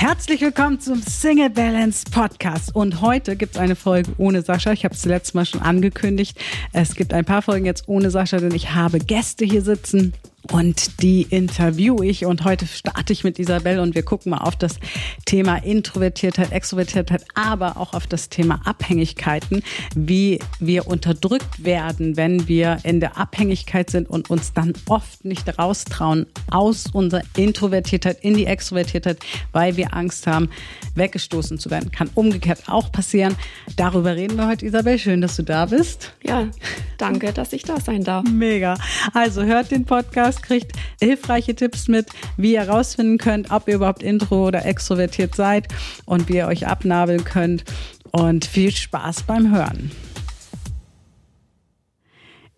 Herzlich willkommen zum Single Balance Podcast. Und heute gibt es eine Folge ohne Sascha. Ich habe es letztes Mal schon angekündigt. Es gibt ein paar Folgen jetzt ohne Sascha, denn ich habe Gäste hier sitzen und die interview ich. Und heute starte ich mit Isabel und wir gucken mal auf das Thema Introvertiertheit, Extrovertiertheit, aber auch auf das Thema Abhängigkeiten, wie wir unterdrückt werden, wenn wir in der Abhängigkeit sind und uns dann oft nicht raustrauen aus unserer Introvertiertheit in die Extrovertiertheit, weil wir Angst haben, weggestoßen zu werden. Kann umgekehrt auch passieren. Darüber reden wir heute, Isabel. Schön, dass du da bist. Ja, danke, dass ich da sein darf. Mega. Also hört den Podcast kriegt hilfreiche Tipps mit, wie ihr herausfinden könnt, ob ihr überhaupt intro oder extrovertiert seid und wie ihr euch abnabeln könnt. Und viel Spaß beim Hören.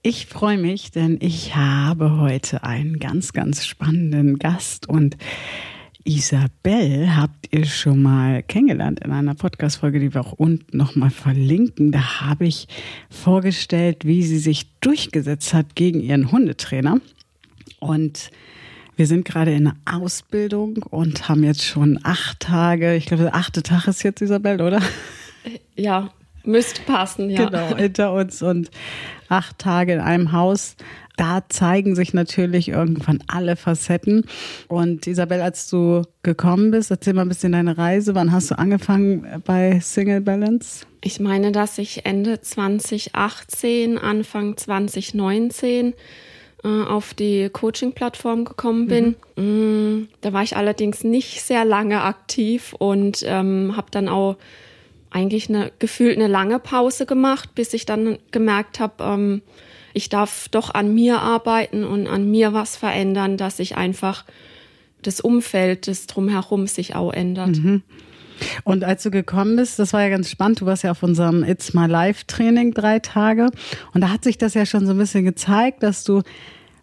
Ich freue mich, denn ich habe heute einen ganz, ganz spannenden Gast und Isabel habt ihr schon mal kennengelernt in einer Podcast-Folge, die wir auch unten nochmal verlinken. Da habe ich vorgestellt, wie sie sich durchgesetzt hat gegen ihren Hundetrainer. Und wir sind gerade in der Ausbildung und haben jetzt schon acht Tage, ich glaube, der achte Tag ist jetzt Isabel, oder? Ja, müsste passen, ja. Genau, hinter uns und acht Tage in einem Haus. Da zeigen sich natürlich irgendwann alle Facetten. Und Isabel, als du gekommen bist, erzähl mal ein bisschen deine Reise. Wann hast du angefangen bei Single Balance? Ich meine, dass ich Ende 2018, Anfang 2019 äh, auf die Coaching-Plattform gekommen bin. Mhm. Da war ich allerdings nicht sehr lange aktiv und ähm, habe dann auch eigentlich eine gefühlt eine lange Pause gemacht, bis ich dann gemerkt habe, ähm, ich darf doch an mir arbeiten und an mir was verändern, dass sich einfach das Umfeld, das drumherum sich auch ändert. Mhm. Und als du gekommen bist, das war ja ganz spannend, du warst ja auf unserem It's My Life Training drei Tage und da hat sich das ja schon so ein bisschen gezeigt, dass du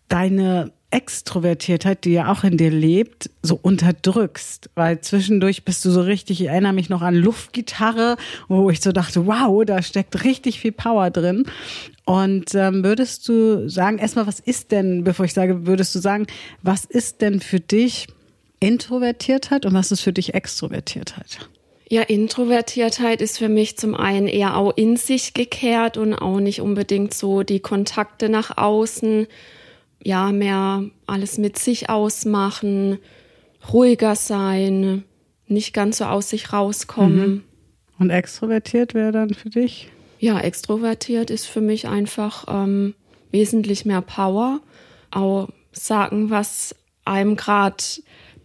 deine Extrovertiertheit, die ja auch in dir lebt, so unterdrückst. Weil zwischendurch bist du so richtig, ich erinnere mich noch an Luftgitarre, wo ich so dachte, wow, da steckt richtig viel Power drin. Und ähm, würdest du sagen, erstmal, was ist denn, bevor ich sage, würdest du sagen, was ist denn für dich Introvertiertheit und was ist für dich Extrovertiertheit? Ja, Introvertiertheit ist für mich zum einen eher auch in sich gekehrt und auch nicht unbedingt so die Kontakte nach außen ja, mehr alles mit sich ausmachen, ruhiger sein, nicht ganz so aus sich rauskommen. Mhm. Und extrovertiert wäre dann für dich? Ja, extrovertiert ist für mich einfach ähm, wesentlich mehr Power. Auch sagen, was einem gerade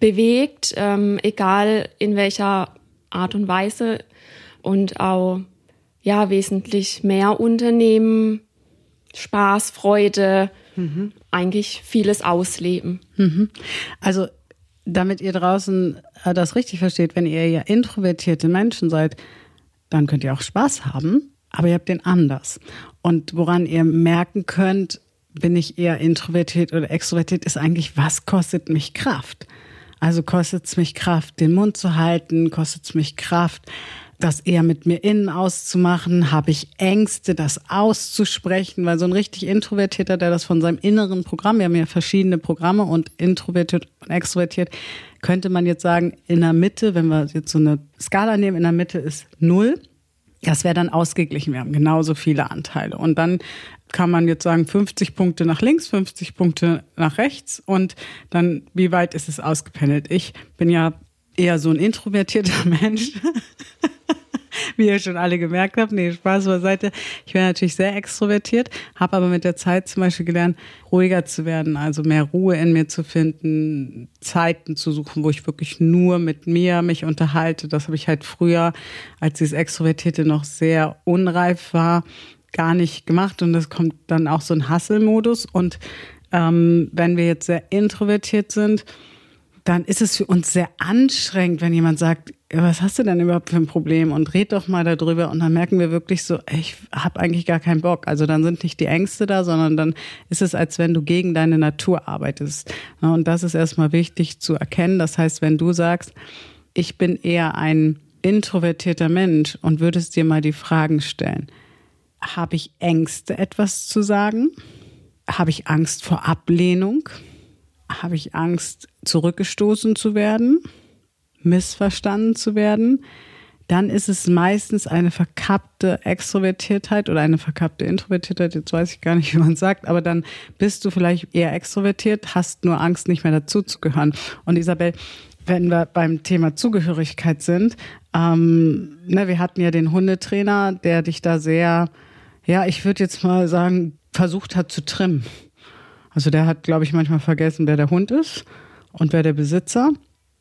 bewegt, ähm, egal in welcher Art und Weise. Und auch ja, wesentlich mehr Unternehmen, Spaß, Freude, mhm. eigentlich vieles ausleben. Mhm. Also damit ihr draußen äh, das richtig versteht, wenn ihr ja introvertierte Menschen seid, dann könnt ihr auch Spaß haben, aber ihr habt den anders. Und woran ihr merken könnt, bin ich eher introvertiert oder extrovertiert, ist eigentlich, was kostet mich Kraft? Also kostet es mich Kraft, den Mund zu halten, kostet es mich Kraft, das eher mit mir innen auszumachen? Habe ich Ängste, das auszusprechen? Weil so ein richtig Introvertierter, der das von seinem inneren Programm, wir haben ja verschiedene Programme und introvertiert und extrovertiert, könnte man jetzt sagen, in der Mitte, wenn wir jetzt so eine Skala nehmen, in der Mitte ist null. Das wäre dann ausgeglichen. Wir haben genauso viele Anteile. Und dann kann man jetzt sagen, 50 Punkte nach links, 50 Punkte nach rechts. Und dann, wie weit ist es ausgependelt? Ich bin ja eher so ein introvertierter Mensch. Wie ihr schon alle gemerkt habt. Nee, Spaß beiseite. Ich bin natürlich sehr extrovertiert, habe aber mit der Zeit zum Beispiel gelernt, ruhiger zu werden, also mehr Ruhe in mir zu finden, Zeiten zu suchen, wo ich wirklich nur mit mir mich unterhalte. Das habe ich halt früher, als dieses Extrovertierte noch sehr unreif war, gar nicht gemacht. Und das kommt dann auch so ein Hasselmodus. Und ähm, wenn wir jetzt sehr introvertiert sind, dann ist es für uns sehr anstrengend, wenn jemand sagt, was hast du denn überhaupt für ein Problem und red doch mal darüber und dann merken wir wirklich so, ich habe eigentlich gar keinen Bock. Also dann sind nicht die Ängste da, sondern dann ist es, als wenn du gegen deine Natur arbeitest. Und das ist erstmal wichtig zu erkennen. Das heißt, wenn du sagst, ich bin eher ein introvertierter Mensch und würdest dir mal die Fragen stellen, habe ich Ängste, etwas zu sagen? Habe ich Angst vor Ablehnung? Habe ich Angst, zurückgestoßen zu werden? missverstanden zu werden, dann ist es meistens eine verkappte Extrovertiertheit oder eine verkappte Introvertiertheit. Jetzt weiß ich gar nicht, wie man sagt, aber dann bist du vielleicht eher extrovertiert, hast nur Angst, nicht mehr dazuzugehören. Und Isabel, wenn wir beim Thema Zugehörigkeit sind, ähm, ne, wir hatten ja den Hundetrainer, der dich da sehr, ja, ich würde jetzt mal sagen, versucht hat zu trimmen. Also der hat, glaube ich, manchmal vergessen, wer der Hund ist und wer der Besitzer.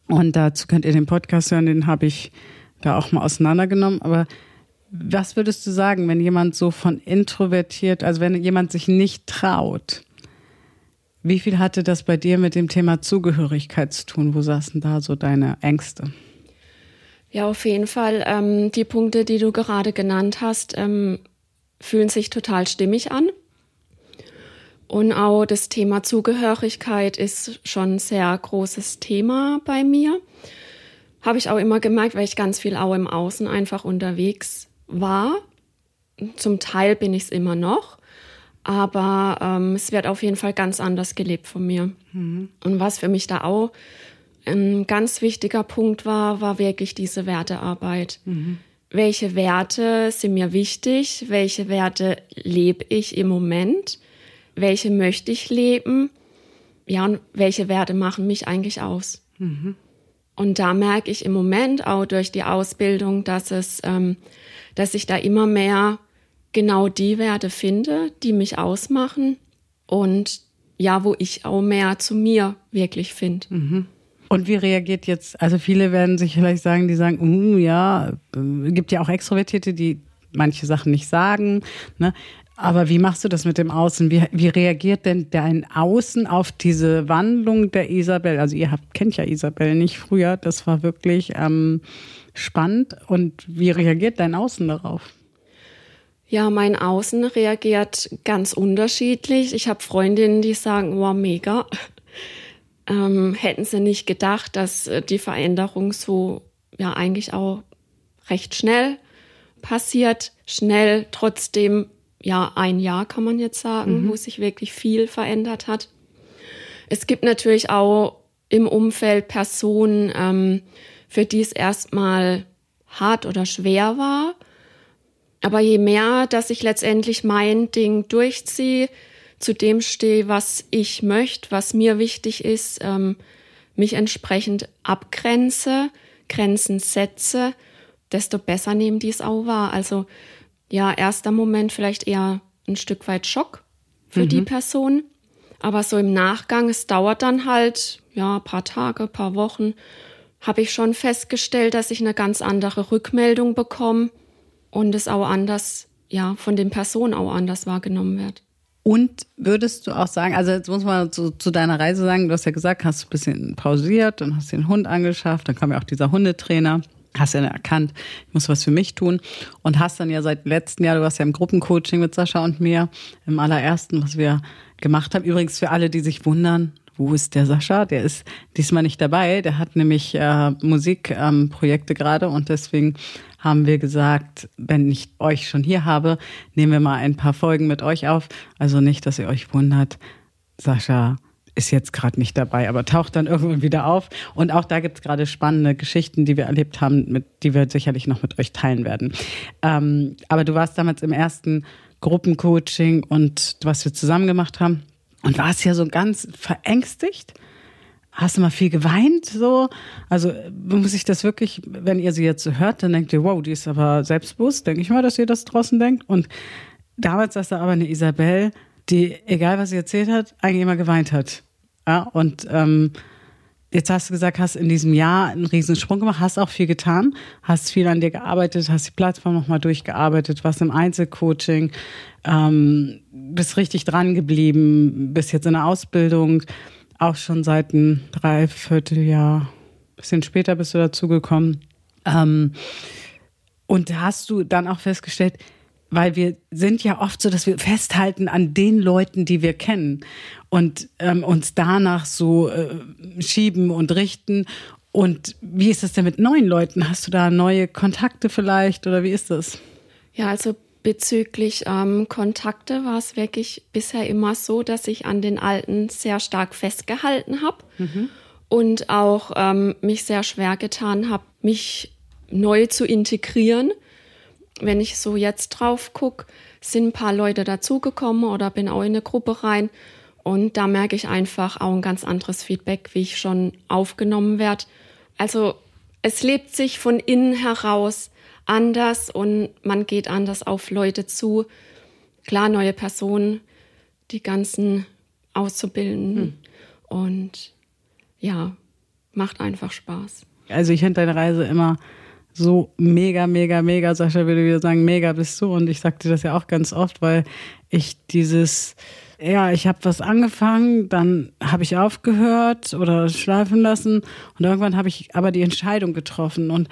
Und dazu könnt ihr den Podcast hören, den habe ich da auch mal auseinandergenommen. Aber was würdest du sagen, wenn jemand so von introvertiert, also wenn jemand sich nicht traut, wie viel hatte das bei dir mit dem Thema Zugehörigkeit zu tun? Wo saßen da so deine Ängste? Ja, auf jeden Fall. Ähm, die Punkte, die du gerade genannt hast, ähm, fühlen sich total stimmig an. Und auch das Thema Zugehörigkeit ist schon ein sehr großes Thema bei mir. Habe ich auch immer gemerkt, weil ich ganz viel auch im Außen einfach unterwegs war. Zum Teil bin ich es immer noch, aber ähm, es wird auf jeden Fall ganz anders gelebt von mir. Mhm. Und was für mich da auch ein ganz wichtiger Punkt war, war wirklich diese Wertearbeit. Mhm. Welche Werte sind mir wichtig? Welche Werte lebe ich im Moment? Welche möchte ich leben? Ja, und welche Werte machen mich eigentlich aus? Mhm. Und da merke ich im Moment auch durch die Ausbildung, dass es, ähm, dass ich da immer mehr genau die Werte finde, die mich ausmachen und ja, wo ich auch mehr zu mir wirklich finde. Mhm. Und wie reagiert jetzt, also viele werden sich vielleicht sagen, die sagen, uh, ja, äh, gibt ja auch Extrovertierte, die manche Sachen nicht sagen. Ne? Aber wie machst du das mit dem Außen? Wie, wie reagiert denn dein Außen auf diese Wandlung der Isabel? Also ihr habt, kennt ja Isabel nicht früher. Das war wirklich ähm, spannend. Und wie reagiert dein Außen darauf? Ja, mein Außen reagiert ganz unterschiedlich. Ich habe Freundinnen, die sagen, wow, mega. Ähm, hätten sie nicht gedacht, dass äh, die Veränderung so ja eigentlich auch recht schnell passiert, schnell trotzdem ja, ein Jahr kann man jetzt sagen, mhm. wo sich wirklich viel verändert hat. Es gibt natürlich auch im Umfeld Personen, ähm, für die es erstmal hart oder schwer war. Aber je mehr, dass ich letztendlich mein Ding durchziehe, zu dem stehe, was ich möchte, was mir wichtig ist, ähm, mich entsprechend abgrenze, Grenzen setze, desto besser nehmen die es auch wahr. Also ja, erster Moment vielleicht eher ein Stück weit Schock für mhm. die Person. Aber so im Nachgang, es dauert dann halt, ja, paar Tage, paar Wochen, habe ich schon festgestellt, dass ich eine ganz andere Rückmeldung bekomme und es auch anders, ja, von den Personen auch anders wahrgenommen wird. Und würdest du auch sagen, also jetzt muss man zu, zu, deiner Reise sagen, du hast ja gesagt, hast ein bisschen pausiert, dann hast du den Hund angeschafft, dann kam ja auch dieser Hundetrainer hast ja erkannt, ich muss was für mich tun und hast dann ja seit letztem Jahr, du warst ja im Gruppencoaching mit Sascha und mir, im allerersten, was wir gemacht haben. Übrigens für alle, die sich wundern, wo ist der Sascha? Der ist diesmal nicht dabei. Der hat nämlich äh, Musikprojekte ähm, gerade und deswegen haben wir gesagt, wenn ich euch schon hier habe, nehmen wir mal ein paar Folgen mit euch auf. Also nicht, dass ihr euch wundert. Sascha ist jetzt gerade nicht dabei, aber taucht dann irgendwann wieder auf. Und auch da gibt es gerade spannende Geschichten, die wir erlebt haben, mit, die wir sicherlich noch mit euch teilen werden. Ähm, aber du warst damals im ersten Gruppencoaching und was wir zusammen gemacht haben und warst ja so ganz verängstigt. Hast du mal viel geweint so? Also muss ich das wirklich, wenn ihr sie jetzt so hört, dann denkt ihr, wow, die ist aber selbstbewusst. Denke ich mal, dass ihr das draußen denkt. Und damals saß da aber eine Isabel, die, egal was sie erzählt hat, eigentlich immer geweint hat. Ja, und ähm, jetzt hast du gesagt, hast in diesem Jahr einen Riesensprung gemacht, hast auch viel getan, hast viel an dir gearbeitet, hast die Plattform nochmal durchgearbeitet, warst im Einzelcoaching, ähm, bist richtig dran geblieben, bist jetzt in der Ausbildung, auch schon seit einem Dreivierteljahr, bisschen später bist du dazugekommen. Ähm, und hast du dann auch festgestellt, weil wir sind ja oft so, dass wir festhalten an den Leuten, die wir kennen und ähm, uns danach so äh, schieben und richten. Und wie ist es denn mit neuen Leuten? Hast du da neue Kontakte vielleicht oder wie ist das? Ja, also bezüglich ähm, Kontakte war es wirklich bisher immer so, dass ich an den alten sehr stark festgehalten habe. Mhm. und auch ähm, mich sehr schwer getan habe, mich neu zu integrieren. Wenn ich so jetzt drauf gucke, sind ein paar Leute dazugekommen oder bin auch in eine Gruppe rein. Und da merke ich einfach auch ein ganz anderes Feedback, wie ich schon aufgenommen werde. Also es lebt sich von innen heraus anders und man geht anders auf Leute zu. Klar, neue Personen, die ganzen auszubilden. Hm. Und ja, macht einfach Spaß. Also ich finde deine Reise immer so mega, mega, mega, Sascha würde wieder sagen, mega bist du. Und ich sagte das ja auch ganz oft, weil ich dieses, ja, ich habe was angefangen, dann habe ich aufgehört oder schleifen lassen und irgendwann habe ich aber die Entscheidung getroffen. Und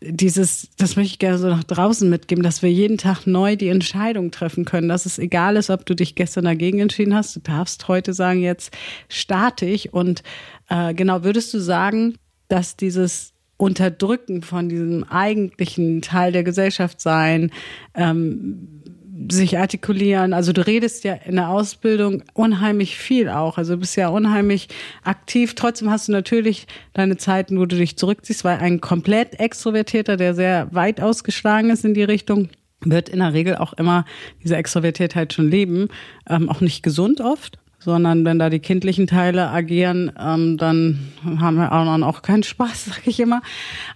dieses, das möchte ich gerne so nach draußen mitgeben, dass wir jeden Tag neu die Entscheidung treffen können, dass es egal ist, ob du dich gestern dagegen entschieden hast, du darfst heute sagen, jetzt starte ich. Und äh, genau, würdest du sagen, dass dieses Unterdrücken von diesem eigentlichen Teil der Gesellschaft sein, ähm, sich artikulieren. Also du redest ja in der Ausbildung unheimlich viel auch. Also du bist ja unheimlich aktiv. Trotzdem hast du natürlich deine Zeiten, wo du dich zurückziehst, weil ein komplett Extrovertierter, der sehr weit ausgeschlagen ist in die Richtung, wird in der Regel auch immer diese Extrovertiertheit schon leben. Ähm, auch nicht gesund oft sondern wenn da die kindlichen Teile agieren, ähm, dann haben wir auch, auch keinen Spaß, sag ich immer.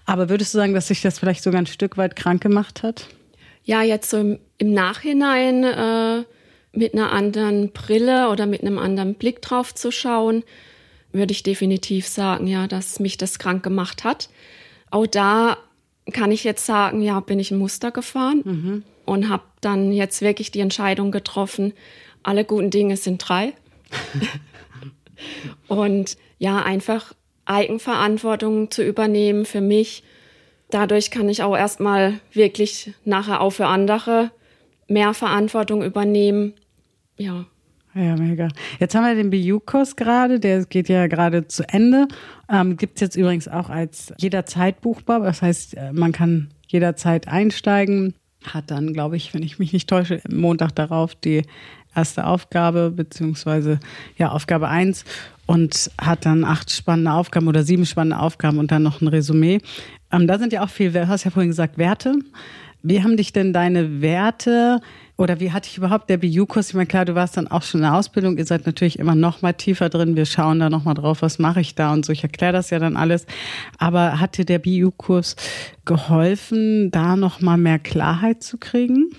Aber würdest du sagen, dass sich das vielleicht sogar ein Stück weit krank gemacht hat? Ja, jetzt so im, im Nachhinein äh, mit einer anderen Brille oder mit einem anderen Blick drauf zu schauen, würde ich definitiv sagen, ja, dass mich das krank gemacht hat. Auch da kann ich jetzt sagen, ja, bin ich ein Muster gefahren mhm. und habe dann jetzt wirklich die Entscheidung getroffen, alle guten Dinge sind drei. und ja, einfach Eigenverantwortung zu übernehmen für mich. Dadurch kann ich auch erstmal wirklich nachher auch für andere mehr Verantwortung übernehmen. Ja. Ja, mega. Jetzt haben wir den BU-Kurs gerade, der geht ja gerade zu Ende. Ähm, Gibt es jetzt übrigens auch als jederzeit buchbar. Das heißt, äh, man kann jederzeit einsteigen. Hat dann, glaube ich, wenn ich mich nicht täusche, Montag darauf die erste Aufgabe, beziehungsweise ja, Aufgabe eins und hat dann acht spannende Aufgaben oder sieben spannende Aufgaben und dann noch ein Resümee. Ähm, da sind ja auch viel, du hast ja vorhin gesagt, Werte. Wie haben dich denn deine Werte oder wie hatte ich überhaupt der BU-Kurs? Ich meine, klar, du warst dann auch schon in der Ausbildung, ihr seid natürlich immer noch mal tiefer drin. Wir schauen da noch mal drauf, was mache ich da und so. Ich erkläre das ja dann alles. Aber hat dir der BU-Kurs geholfen, da noch mal mehr Klarheit zu kriegen?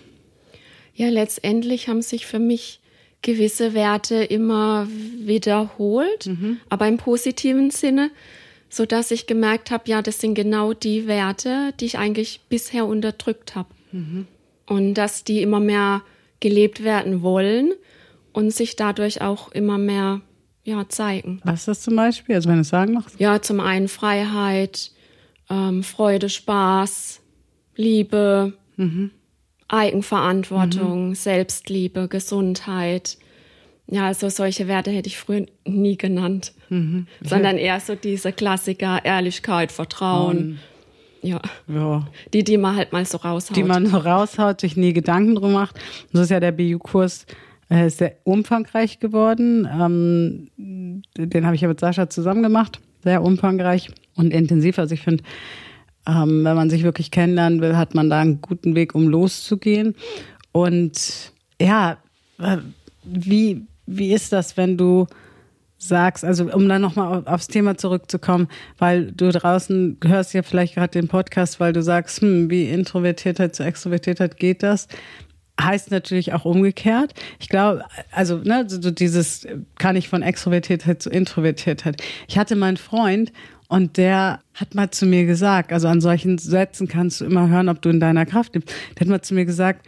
ja, letztendlich haben sich für mich gewisse Werte immer wiederholt, mhm. aber im positiven Sinne, so dass ich gemerkt habe, ja, das sind genau die Werte, die ich eigentlich bisher unterdrückt habe. Mhm. Und dass die immer mehr gelebt werden wollen und sich dadurch auch immer mehr ja, zeigen. Was ist das zum Beispiel? Also wenn du es sagen machst? Ja, zum einen Freiheit, ähm, Freude, Spaß, Liebe, mhm. Eigenverantwortung, mhm. Selbstliebe, Gesundheit. Ja, also solche Werte hätte ich früher nie genannt, mhm. sondern eher so diese Klassiker Ehrlichkeit, Vertrauen. Um, ja. ja. Die, die man halt mal so raushaut. Die man so raushaut, sich nie Gedanken drum macht. So ist ja der BU-Kurs äh, sehr umfangreich geworden. Ähm, den habe ich ja mit Sascha zusammen gemacht. Sehr umfangreich und intensiv. Also ich finde, ähm, wenn man sich wirklich kennenlernen will, hat man da einen guten Weg, um loszugehen. Und ja, äh, wie, wie ist das, wenn du sagst, also um dann nochmal aufs Thema zurückzukommen, weil du draußen hörst ja vielleicht gerade den Podcast, weil du sagst, hm, wie Introvertiertheit zu Extrovertiertheit geht das? Heißt natürlich auch umgekehrt. Ich glaube, also ne, so dieses kann ich von Extrovertiertheit zu Introvertiertheit. Ich hatte meinen Freund und der hat mal zu mir gesagt, also an solchen Sätzen kannst du immer hören, ob du in deiner Kraft bist. Der hat mal zu mir gesagt,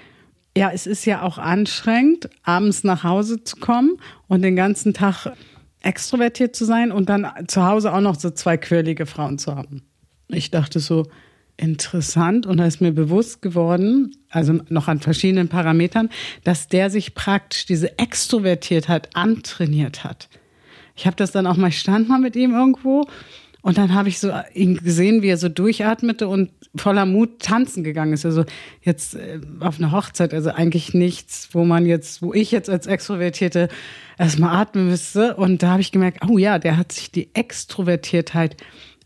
ja, es ist ja auch anstrengend, abends nach Hause zu kommen und den ganzen Tag extrovertiert zu sein und dann zu Hause auch noch so zwei quirlige Frauen zu haben. Ich dachte so, interessant und da ist mir bewusst geworden, also noch an verschiedenen Parametern, dass der sich praktisch diese Extrovertiertheit antrainiert hat. Ich habe das dann auch mal stand mal mit ihm irgendwo Und dann habe ich so ihn gesehen, wie er so durchatmete und voller Mut tanzen gegangen ist. Also jetzt äh, auf einer Hochzeit, also eigentlich nichts, wo man jetzt, wo ich jetzt als Extrovertierte erstmal atmen müsste. Und da habe ich gemerkt, oh ja, der hat sich die Extrovertiertheit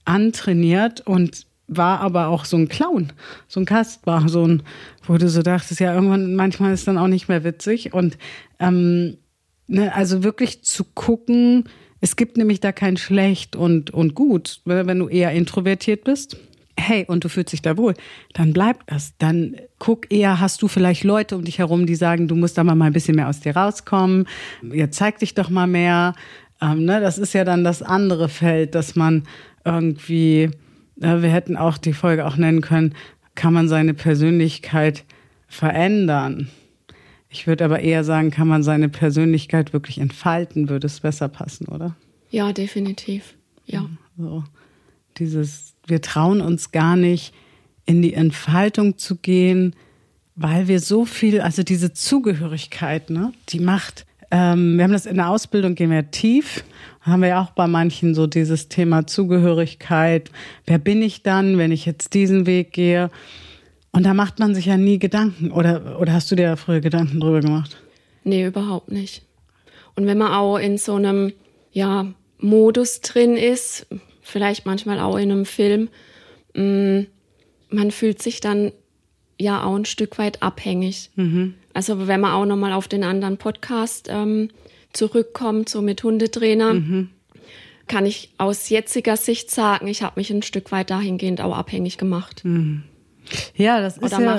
antrainiert und war aber auch so ein Clown, so ein Kastbar, so ein, wo du so dachtest, ja, irgendwann, manchmal ist dann auch nicht mehr witzig. Und ähm, ne, also wirklich zu gucken, es gibt nämlich da kein schlecht und, und gut, wenn du eher introvertiert bist. Hey, und du fühlst dich da wohl, dann bleibt das. Dann guck eher, hast du vielleicht Leute um dich herum, die sagen, du musst da mal ein bisschen mehr aus dir rauskommen. Jetzt zeig dich doch mal mehr. Ähm, ne, das ist ja dann das andere Feld, dass man irgendwie, äh, wir hätten auch die Folge auch nennen können, kann man seine Persönlichkeit verändern. Ich würde aber eher sagen, kann man seine Persönlichkeit wirklich entfalten, würde es besser passen, oder? Ja, definitiv. Ja. So. Dieses, wir trauen uns gar nicht, in die Entfaltung zu gehen, weil wir so viel, also diese Zugehörigkeit, ne, die macht, ähm, wir haben das in der Ausbildung, gehen wir tief, haben wir ja auch bei manchen so dieses Thema Zugehörigkeit. Wer bin ich dann, wenn ich jetzt diesen Weg gehe? Und da macht man sich ja nie Gedanken. Oder, oder hast du dir da früher Gedanken drüber gemacht? Nee, überhaupt nicht. Und wenn man auch in so einem, ja, Modus drin ist, vielleicht manchmal auch in einem Film, mh, mm, man fühlt sich dann ja auch ein Stück weit abhängig. Mhm. Also wenn man auch nochmal auf den anderen Podcast ähm, zurückkommt, so mit Hundetrainer, mhm. kann ich aus jetziger Sicht sagen, ich habe mich ein Stück weit dahingehend auch abhängig gemacht. Mhm. Ja, das ist ja,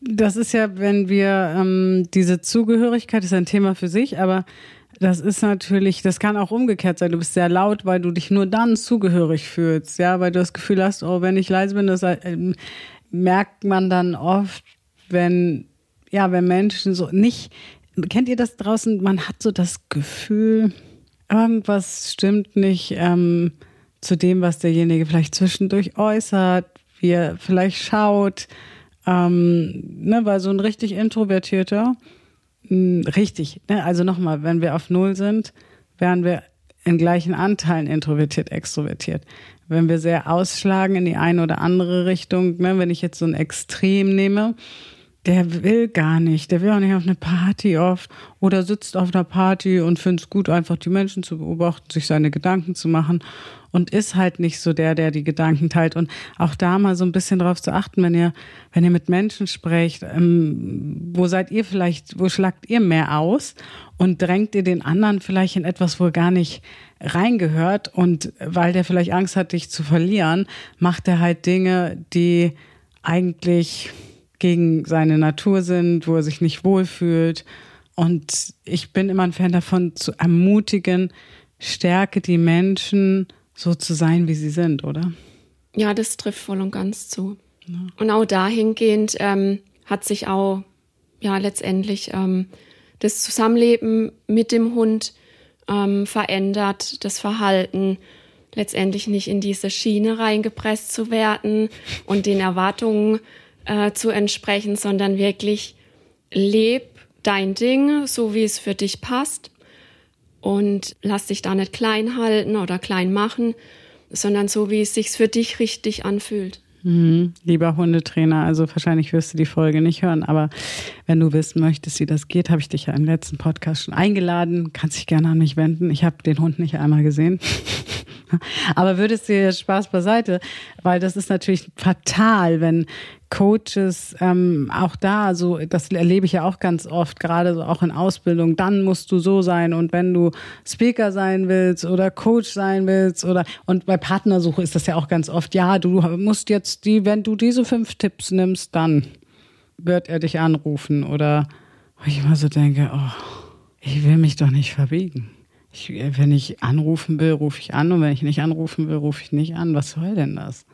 Das ist ja, wenn wir ähm, diese Zugehörigkeit ist ein Thema für sich, aber das ist natürlich, das kann auch umgekehrt sein. Du bist sehr laut, weil du dich nur dann zugehörig fühlst, ja, weil du das Gefühl hast, oh, wenn ich leise bin, das äh, merkt man dann oft, wenn ja, wenn Menschen so nicht, kennt ihr das draußen? Man hat so das Gefühl, irgendwas stimmt nicht ähm, zu dem, was derjenige vielleicht zwischendurch äußert wie er vielleicht schaut. Ähm, ne, weil so ein richtig introvertierter, mh, hm, richtig, ne, also nochmal, wenn wir auf Null sind, wären wir in gleichen Anteilen introvertiert, extrovertiert. Wenn wir sehr ausschlagen in die eine oder andere Richtung, ne, wenn ich jetzt so ein Extrem nehme, der will gar nicht, der will auch nicht auf eine Party oft oder sitzt auf einer Party und findet es gut, einfach die Menschen zu beobachten, sich seine Gedanken zu machen und ist halt nicht so der, der die Gedanken teilt. Und auch da mal so ein bisschen drauf zu achten, wenn ihr, wenn ihr mit Menschen sprecht, ähm, wo seid ihr vielleicht, wo schlagt ihr mehr aus und drängt ihr den anderen vielleicht in etwas, wo er gar nicht reingehört und weil der vielleicht Angst hat, dich zu verlieren, macht er halt Dinge, die eigentlich gegen seine Natur sind, wo er sich nicht wohlfühlt. Und ich bin immer ein Fan davon, zu ermutigen, stärke die Menschen so zu sein, wie sie sind, oder? Ja, das trifft voll und ganz zu. Ja. Und auch dahingehend ähm, hat sich auch ja letztendlich ähm, das Zusammenleben mit dem Hund ähm, verändert, das Verhalten letztendlich nicht in diese Schiene reingepresst zu werden und den Erwartungen äh, zu entsprechen, sondern wirklich leb dein Ding, so wie es für dich passt und lass dich da nicht klein halten oder klein machen, sondern so, wie es sich für dich richtig anfühlt. Mhm. Lieber Hundetrainer, also wahrscheinlich wirst du die Folge nicht hören, aber wenn du wissen möchtest, wie das geht, habe ich dich ja im letzten Podcast schon eingeladen. Kannst dich gerne an mich wenden. Ich habe den Hund nicht einmal gesehen. aber würdest du Spaß beiseite, weil das ist natürlich fatal, wenn Coaches ähm, auch da, so das erlebe ich ja auch ganz oft, gerade so auch in Ausbildung, dann musst du so sein und wenn du Speaker sein willst oder Coach sein willst oder und bei Partnersuche ist das ja auch ganz oft, ja, du musst jetzt die, wenn du diese fünf Tipps nimmst, dann wird er dich anrufen oder wo ich immer so denke, oh, ich will mich doch nicht verbiegen. Ich, wenn ich anrufen will, rufe ich an und wenn ich nicht anrufen will, rufe ich nicht an. Was soll denn das?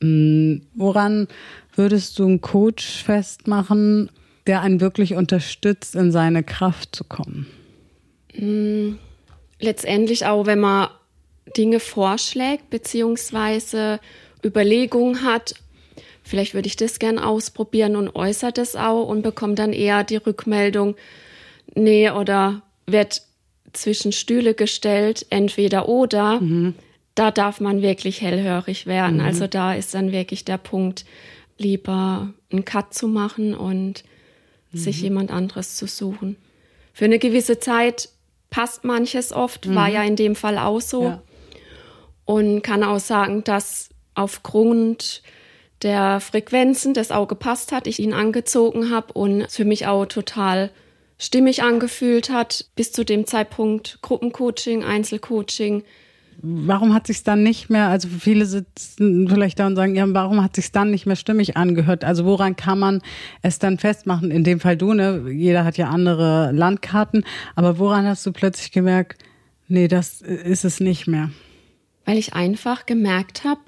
Hm, woran würdest du einen Coach festmachen, der einen wirklich unterstützt, in seine Kraft zu kommen? Hm, letztendlich auch, wenn man Dinge vorschlägt, beziehungsweise Überlegungen hat, vielleicht würde ich das gern ausprobieren und äußert das auch und bekommt dann eher die Rückmeldung, nee, oder wird zwischen Stühle gestellt, entweder oder. Mhm. da darf man wirklich hellhörig werden. Mhm. Also da ist dann wirklich der Punkt, lieber einen Cut zu machen und mhm. sich jemand anderes zu suchen. Für eine gewisse Zeit passt manches oft, mhm. war ja in dem Fall auch so. Ja. Und kann auch sagen, dass aufgrund der Frequenzen das auch gepasst hat, ich ihn angezogen habe und für mich auch total stimmig angefühlt hat, bis zu dem Zeitpunkt Gruppencoaching, Einzelcoaching. Warum hat sich dann nicht mehr, also viele sitzen vielleicht da und sagen, ja, warum hat sich dann nicht mehr stimmig angehört? Also woran kann man es dann festmachen? In dem Fall du, ne? Jeder hat ja andere Landkarten, aber woran hast du plötzlich gemerkt, nee, das ist es nicht mehr? Weil ich einfach gemerkt habe,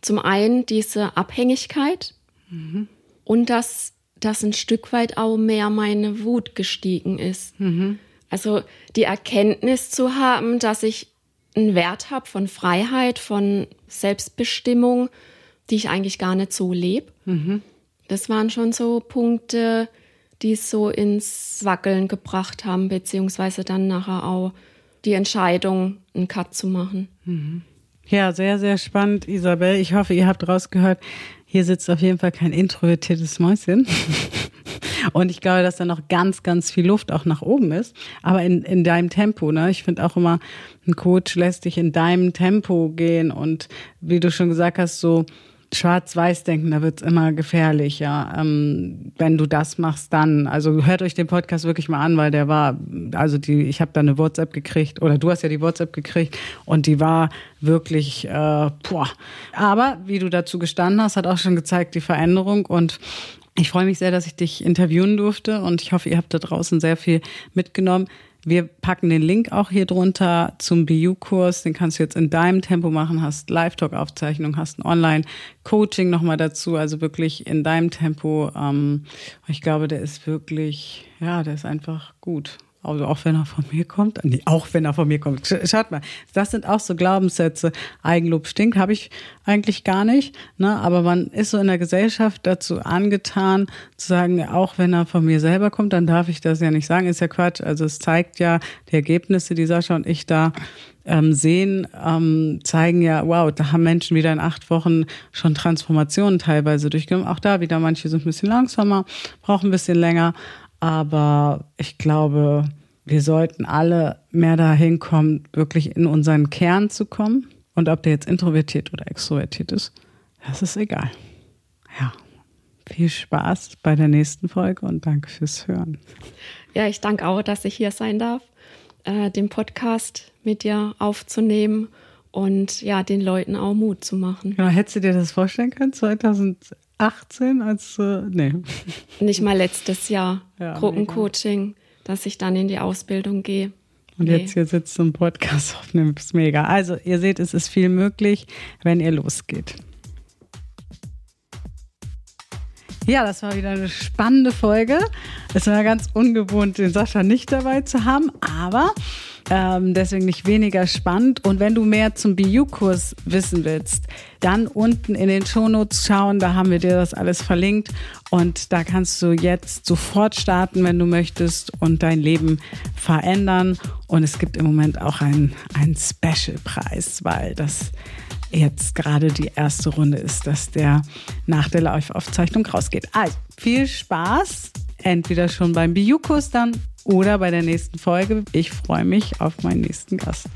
zum einen diese Abhängigkeit mhm. und dass dass ein Stück weit auch mehr meine Wut gestiegen ist. Mhm. Also die Erkenntnis zu haben, dass ich einen Wert habe von Freiheit, von Selbstbestimmung, die ich eigentlich gar nicht so lebe. Mhm. Das waren schon so Punkte, die es so ins Wackeln gebracht haben, beziehungsweise dann nachher auch die Entscheidung, einen Cut zu machen. Mhm. Ja, sehr, sehr spannend, Isabel. Ich hoffe, ihr habt rausgehört, hier sitzt auf jeden Fall kein introvertiertes Mäuschen. Und ich glaube, dass da noch ganz, ganz viel Luft auch nach oben ist. Aber in, in deinem Tempo, ne? Ich finde auch immer, ein Coach lässt dich in deinem Tempo gehen. Und wie du schon gesagt hast, so schwarz-weiß denken, da wird's immer gefährlicher. Ähm, wenn du das machst, dann. Also hört euch den Podcast wirklich mal an, weil der war, also die, ich habe da eine WhatsApp gekriegt, oder du hast ja die WhatsApp gekriegt und die war wirklich, äh, boah. Aber wie du dazu gestanden hast, hat auch schon gezeigt, die Veränderung. Und ich freue mich sehr, dass ich dich interviewen durfte und ich hoffe, ihr habt da draußen sehr viel mitgenommen. Wir packen den Link auch hier drunter zum BU-Kurs. Den kannst du jetzt in deinem Tempo machen, hast Live-Talk-Aufzeichnung, hast ein Online-Coaching nochmal dazu, also wirklich in deinem Tempo. Ähm, ich glaube, der ist wirklich, ja, der ist einfach gut. Also auch wenn er von mir kommt, nee, auch wenn er von mir kommt. Schaut mal, das sind auch so Glaubenssätze. Eigenlob stinkt, habe ich eigentlich gar nicht. Ne? Aber man ist so in der Gesellschaft dazu angetan, zu sagen, auch wenn er von mir selber kommt, dann darf ich das ja nicht sagen. Ist ja Quatsch. Also es zeigt ja, die Ergebnisse, die Sascha und ich da ähm, sehen, ähm, zeigen ja, wow, da haben Menschen wieder in acht Wochen schon Transformationen teilweise durchgenommen. Auch da wieder, manche sind ein bisschen langsamer, brauchen ein bisschen länger. Aber ich glaube, wir sollten alle mehr dahin kommen, wirklich in unseren Kern zu kommen. Und ob der jetzt introvertiert oder extrovertiert ist, das ist egal. Ja, viel Spaß bei der nächsten Folge und danke fürs Hören. Ja, ich danke auch, dass ich hier sein darf, äh, den Podcast mit dir aufzunehmen und ja, den Leuten auch Mut zu machen. Genau, hättest du dir das vorstellen können, 2000, 18 als, äh, nee. Nicht mal letztes Jahr. Ja, Gruppencoaching, mega. dass ich dann in die Ausbildung gehe. Und nee. jetzt hier sitzt zum Podcast aufnehmen, ist mega. Also ihr seht, es ist viel möglich, wenn ihr losgeht. Ja, das war wieder eine spannende Folge. Es war ganz ungewohnt, den Sascha nicht dabei zu haben, aber ähm, deswegen nicht weniger spannend. Und wenn du mehr zum BU-Kurs wissen willst, dann unten in den Shownotes schauen, da haben wir dir das alles verlinkt. Und da kannst du jetzt sofort starten, wenn du möchtest und dein Leben verändern. Und es gibt im Moment auch einen, einen Special-Preis, weil das jetzt gerade die erste Runde ist, dass der nach der Live-Aufzeichnung rausgeht. Also viel Spaß, entweder schon beim BU-Kurs dann oder bei der nächsten Folge. Ich freue mich auf meinen nächsten Gast.